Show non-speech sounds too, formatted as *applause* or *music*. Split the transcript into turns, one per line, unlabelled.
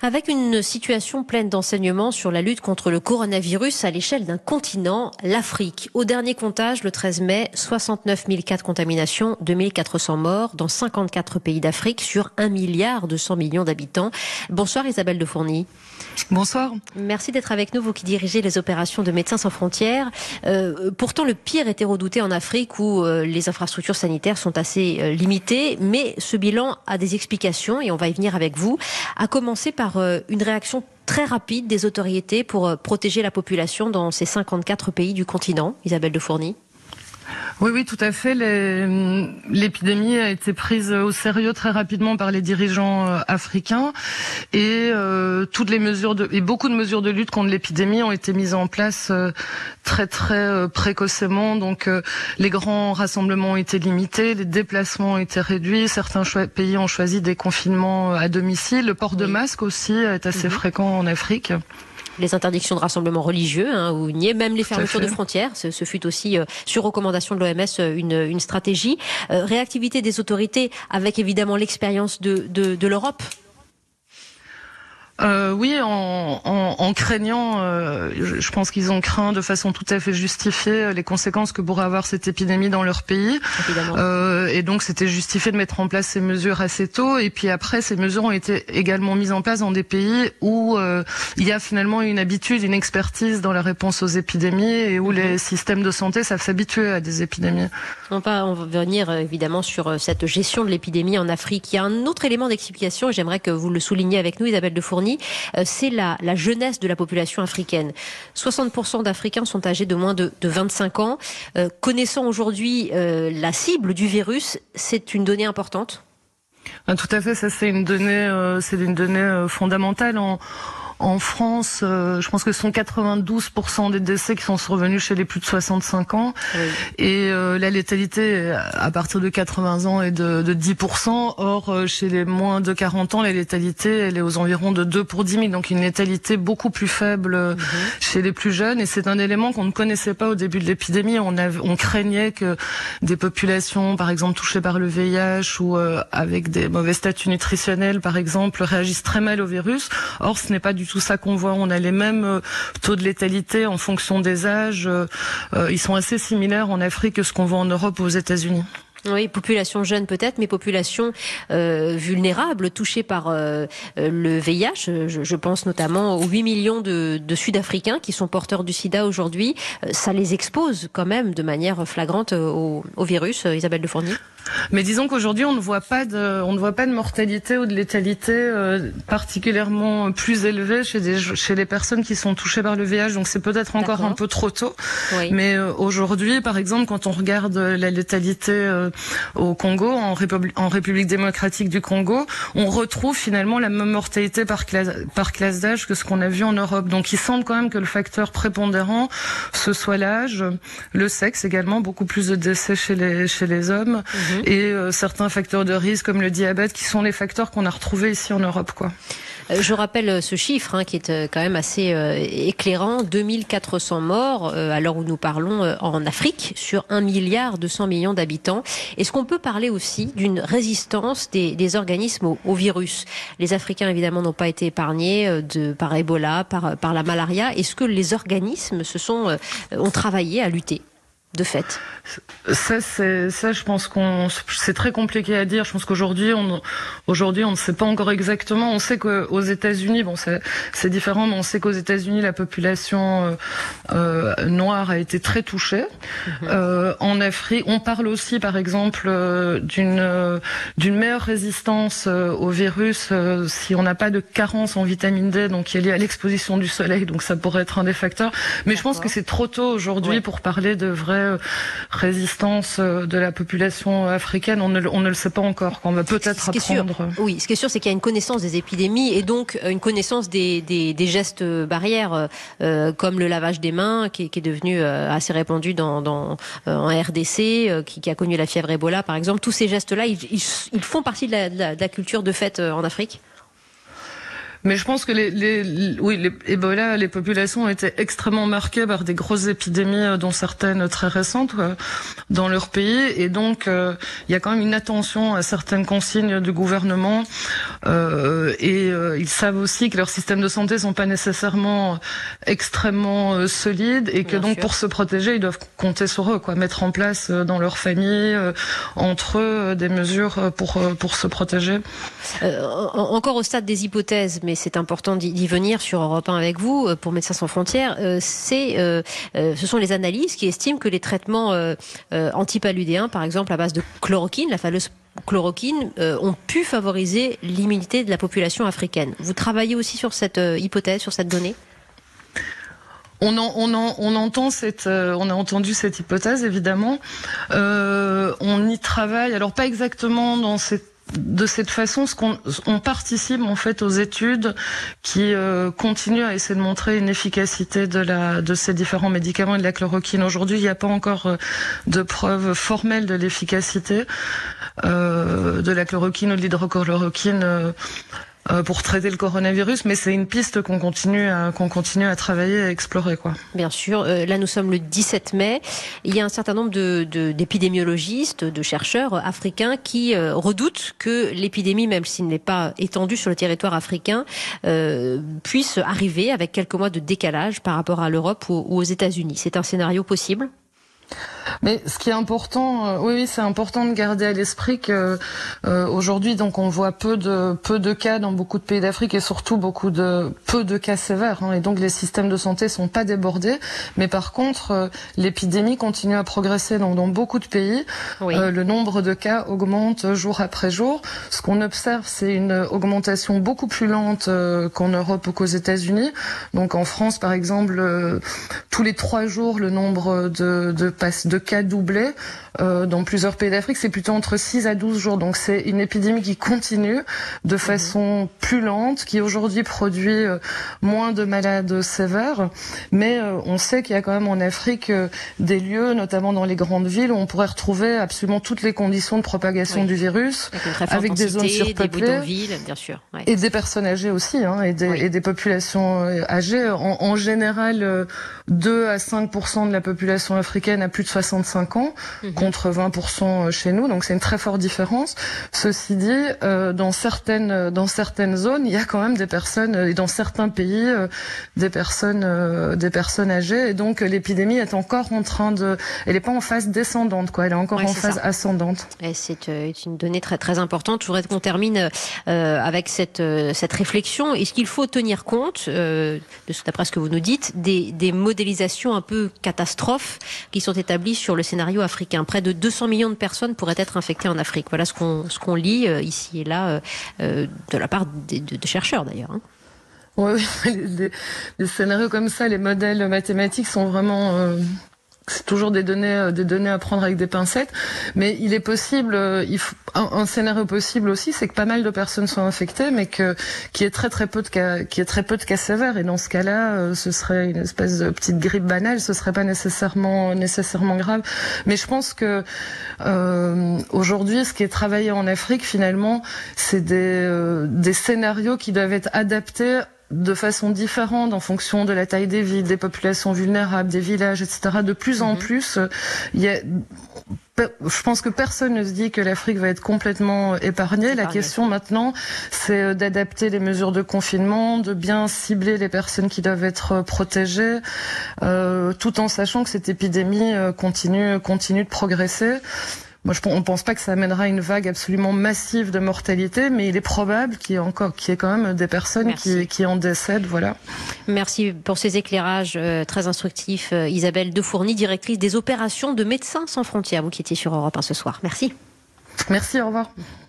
Avec une situation pleine d'enseignements sur la lutte contre le coronavirus à l'échelle d'un continent, l'Afrique. Au dernier comptage, le 13 mai, 69 000 cas de contamination, 2400 morts dans 54 pays d'Afrique sur 1 milliard de 100 millions d'habitants. Bonsoir Isabelle de Fourny.
Bonsoir.
Merci d'être avec nous, vous qui dirigez les opérations de Médecins sans frontières. Euh, pourtant, le pire était redouté en Afrique où euh, les infrastructures sanitaires sont assez euh, limitées, mais ce bilan a des explications et on va y venir avec vous. À commencer par euh, une réaction très rapide des autorités pour euh, protéger la population dans ces 54 pays du continent. Isabelle de Fourny.
Oui, oui, tout à fait. L'épidémie a été prise au sérieux très rapidement par les dirigeants euh, africains et euh, toutes les mesures de et beaucoup de mesures de lutte contre l'épidémie ont été mises en place euh, très très euh, précocement. Donc euh, les grands rassemblements ont été limités, les déplacements ont été réduits. Certains pays ont choisi des confinements à domicile. Le port de masque aussi est assez mmh. fréquent en Afrique
les interdictions de rassemblement religieux, hein, ou nier même les fermetures de frontières. Ce, ce fut aussi, euh, sur recommandation de l'OMS, euh, une, une, stratégie. Euh, réactivité des autorités avec évidemment l'expérience de, de, de l'Europe
euh, oui, en, en, en craignant, euh, je, je, pense qu'ils ont craint de façon tout à fait justifiée euh, les conséquences que pourrait avoir cette épidémie dans leur pays. Euh, et donc c'était justifié de mettre en place ces mesures assez tôt. Et puis après, ces mesures ont été également mises en place dans des pays où euh, il y a finalement une habitude, une expertise dans la réponse aux épidémies et où -hmm. les systèmes de santé savent s'habituer à des épidémies.
On va, on va venir euh, évidemment sur cette gestion de l'épidémie en Afrique. Il y a un autre élément d'explication, j'aimerais que vous le souligniez avec nous, Isabelle de Fournier euh, c'est la, jeunesse de la population africaine. 60% d'Africains sont âgés de moins de, de 25 ans. Euh, connaissant aujourd'hui euh, la cible du virus, c'est une donnée importante
ah, Tout à fait, c'est une donnée, fondamentale en en France, euh, je pense que ce sont 92% des décès qui sont survenus chez les plus de 65 ans. Oui. Et euh, la létalité à partir de 80 ans est de, de 10%. Or, euh, chez les moins de 40 ans, la létalité, elle est aux environs de 2 pour 10 000. Donc une létalité beaucoup plus faible mm -hmm. chez les plus jeunes. Et c'est un élément qu'on ne connaissait pas au début de l'épidémie. On, on craignait que des populations, par exemple, touchées par le VIH ou euh, avec des mauvais statuts nutritionnels, par exemple, réagissent très mal au virus. Or, ce n'est pas du tout ça qu'on voit. On a les mêmes euh, taux de létalité en fonction des âges. Euh, ils sont assez similaires en Afrique que ce qu'on voit en Europe ou aux États-Unis.
Oui, population jeune peut-être, mais population euh, vulnérable, touchée par euh, le VIH. Je, pense notamment aux 8 millions de, Sud-Africains qui sont porteurs du sida aujourd'hui. Ça les expose quand même de manière flagrante au, au virus. Isabelle de Fournier
mais disons qu'aujourd'hui, on ne voit pas de, on ne voit pas de mortalité ou de létalité euh, particulièrement plus élevée chez des, chez les personnes qui sont touchées par le VIH. Donc c'est peut-être encore un peu trop tôt. Oui. Mais euh, aujourd'hui, par exemple, quand on regarde la létalité euh, au Congo, en, Républi en République démocratique du Congo, on retrouve finalement la même mortalité par classe, par classe d'âge que ce qu'on a vu en Europe. Donc il semble quand même que le facteur prépondérant, ce soit l'âge, le sexe également, beaucoup plus de décès chez les, chez les hommes. Mm -hmm et euh, certains facteurs de risque comme le diabète qui sont les facteurs qu'on a retrouvés ici en Europe. Quoi.
Je rappelle ce chiffre hein, qui est quand même assez euh, éclairant 2400 morts euh, à l'heure où nous parlons euh, en Afrique sur 1 milliard 200 millions d'habitants. Est-ce qu'on peut parler aussi d'une résistance des, des organismes au, au, virus? Les Africains évidemment n'ont pas été épargnés de, par Ebola, par, par la malaria. Est-ce que les organismes se sont, ont travaillé à lutter? De fait
ça, ça, je pense qu'on c'est très compliqué à dire. Je pense qu'aujourd'hui, on aujourd'hui, on ne sait pas encore exactement. On sait qu'aux États-Unis, bon, c'est différent, mais on sait qu'aux États-Unis, la population euh, euh, noire a été très touchée. Mm -hmm. euh, en Afrique, on parle aussi, par exemple, d'une d'une meilleure résistance euh, au virus si on n'a pas de carence en vitamine D, donc qui est liée à l'exposition du soleil. Donc ça pourrait être un des facteurs. Mais je pense que c'est trop tôt aujourd'hui ouais. pour parler de vraie résistance de la population africaine, on ne, on ne le sait pas encore. On va peut-être apprendre.
Sûr, oui, ce qui est sûr, c'est qu'il y a une connaissance des épidémies et donc une connaissance des, des, des gestes barrières, euh, comme le lavage des mains, qui, qui est devenu euh, assez répandu dans, dans, euh, en RDC, qui, qui, a connu la fièvre Ebola, par exemple. Tous ces gestes-là, ils, ils, ils, font partie de la, de la, de la culture de fête en Afrique?
Mais je pense que les, les oui, les Ebola, les populations ont été extrêmement marquées par des grosses épidémies, euh, dont certaines très récentes, euh, dans leur pays. Et donc, euh, il y a quand même une attention à certaines consignes du gouvernement. Euh, et ils savent aussi que leurs systèmes de santé sont pas nécessairement extrêmement solides et que
Bien
donc
sûr.
pour se protéger, ils doivent compter sur eux, quoi, mettre en place dans leur famille, entre eux, des mesures pour pour se protéger.
Euh, en- encore au stade des hypothèses, mais c'est important d'y venir sur Europe 1 avec vous, euh, pour Médecins sans frontières, euh, c'est, euh, ce sont les analyses qui estiment que les traitements antipaludéens, par exemple à base de chloroquine, la fameuse chloroquine, ont pu favoriser l'immunité de la population africaine. Vous travaillez aussi sur cette hypothèse, sur cette donnée?
On, en- on, en- on entend cette, on a entendu cette hypothèse évidemment. On y travaille, alors pas exactement dans cette de cette façon, on participe en fait aux études qui euh, continuent à essayer de montrer une efficacité de ces différents médicaments et de la chloroquine. Aujourd'hui, il n'y a pas encore euh, de preuves formelles de l'efficacité euh, de la chloroquine ou de l'hydrochloroquine pour traiter le coronavirus, mais c'est une piste qu'on continue qu'on continue à travailler et à explorer quoi.
Bien sûr. Euh, là, nous sommes le 17 mai. Il y a un certain nombre de, de- d'épidémiologistes, de chercheurs africains qui euh, redoutent que l'épidémie, même s'il n'est pas étendue sur le territoire africain, euh, puisse arriver avec quelques mois de décalage par rapport à l'Europe ou, ou aux États-Unis. C'est un scénario possible?
Mais ce qui est important, euh, oui, oui, c'est important de garder à l'esprit que euh, aujourd'hui, donc, on voit peu de peu de cas dans beaucoup de pays d'Afrique et surtout beaucoup de peu de cas sévères. hein, et donc, les systèmes de santé sont pas débordés. Mais par contre, euh, l'épidémie continue à progresser dans, dans beaucoup de pays.
Oui.
Euh, le nombre de cas augmente jour après jour. Ce qu'on observe, c'est une augmentation beaucoup plus lente euh, qu'en Europe ou qu'aux États-Unis. Donc en France, par exemple, euh, tous les trois jours, le nombre de, de, de cas doublé. Euh, dans plusieurs pays d'Afrique, c'est plutôt entre 6 à 12 jours. Donc c'est une épidémie qui continue de façon plus lente, qui aujourd'hui produit euh, moins de malades sévères. Mais euh, on sait qu'il y a quand même en Afrique euh, des lieux, notamment dans les grandes villes, où on pourrait retrouver absolument toutes les conditions de propagation
Oui.
du virus.
Avec
des zones
des
surpeuplées.
bidonvilles, bien sûr. ouais.
Et des personnes âgées aussi, hein, et, des,
Oui.
et des populations euh, âgées. En, en général, euh, 2 à 5 de la population africaine a plus de 65 ans,
Mhm.
contre 20 chez nous. Donc c'est une très forte différence. Ceci dit, euh, dans certaines dans certaines zones, il y a quand même des personnes, euh, et dans certains pays, euh, des personnes euh, des personnes âgées. Et donc euh, l'épidémie est encore en train de, elle n'est pas en phase descendante, quoi. Elle est encore
Ouais,
en
c'est
phase
ça.
ascendante.
C'est euh, une donnée très très importante. Je voudrais qu'on termine euh, avec cette euh, cette réflexion. Est-ce qu'il faut tenir compte, euh, d'après ce que vous nous dites, des, des modélisations un peu catastrophes qui sont établies sur le scénario africain Près de 200 millions de personnes pourraient être infectées en Afrique. Voilà ce qu'on ce qu'on lit euh, ici et là euh, euh, de la part des de, de chercheurs d'ailleurs. hein.
Oui, *laughs* les, scénarios comme ça, les modèles mathématiques sont vraiment. C'est toujours des données, euh, des données à prendre avec des pincettes, mais il est possible, euh, un, scénario possible aussi, c'est que pas mal de personnes sont infectées, mais que qu'il y ait très très peu de cas, ait très peu de cas sévères, et dans ce cas-là, euh, ce serait une espèce de petite grippe banale, ce serait pas nécessairement nécessairement grave. Mais je pense que aujourd'hui, ce qui est travaillé en Afrique, finalement, c'est des scénarios qui doivent être adaptés de façon différente en fonction de la taille des villes, des populations vulnérables, des villages, etc. De plus en
Mhm.
plus, il y a je pense que personne ne se dit que l'Afrique va être complètement épargnée. La question maintenant, c'est euh, d'adapter les mesures de confinement, de bien cibler les personnes qui doivent être euh, protégées, euh, tout en sachant que cette épidémie euh, continue, continue de progresser. Moi, je, on pense pas que ça amènera une vague absolument massive de mortalité, mais il est probable qu'il y ait encore, qu'il y ait quand même des personnes qui en décèdent, voilà.
Merci pour ces éclairages euh, très instructifs, euh, Isabelle Defourny, directrice des opérations de Médecins sans frontières, vous qui étiez sur Europe 1 ce soir. Merci.
Merci, au revoir.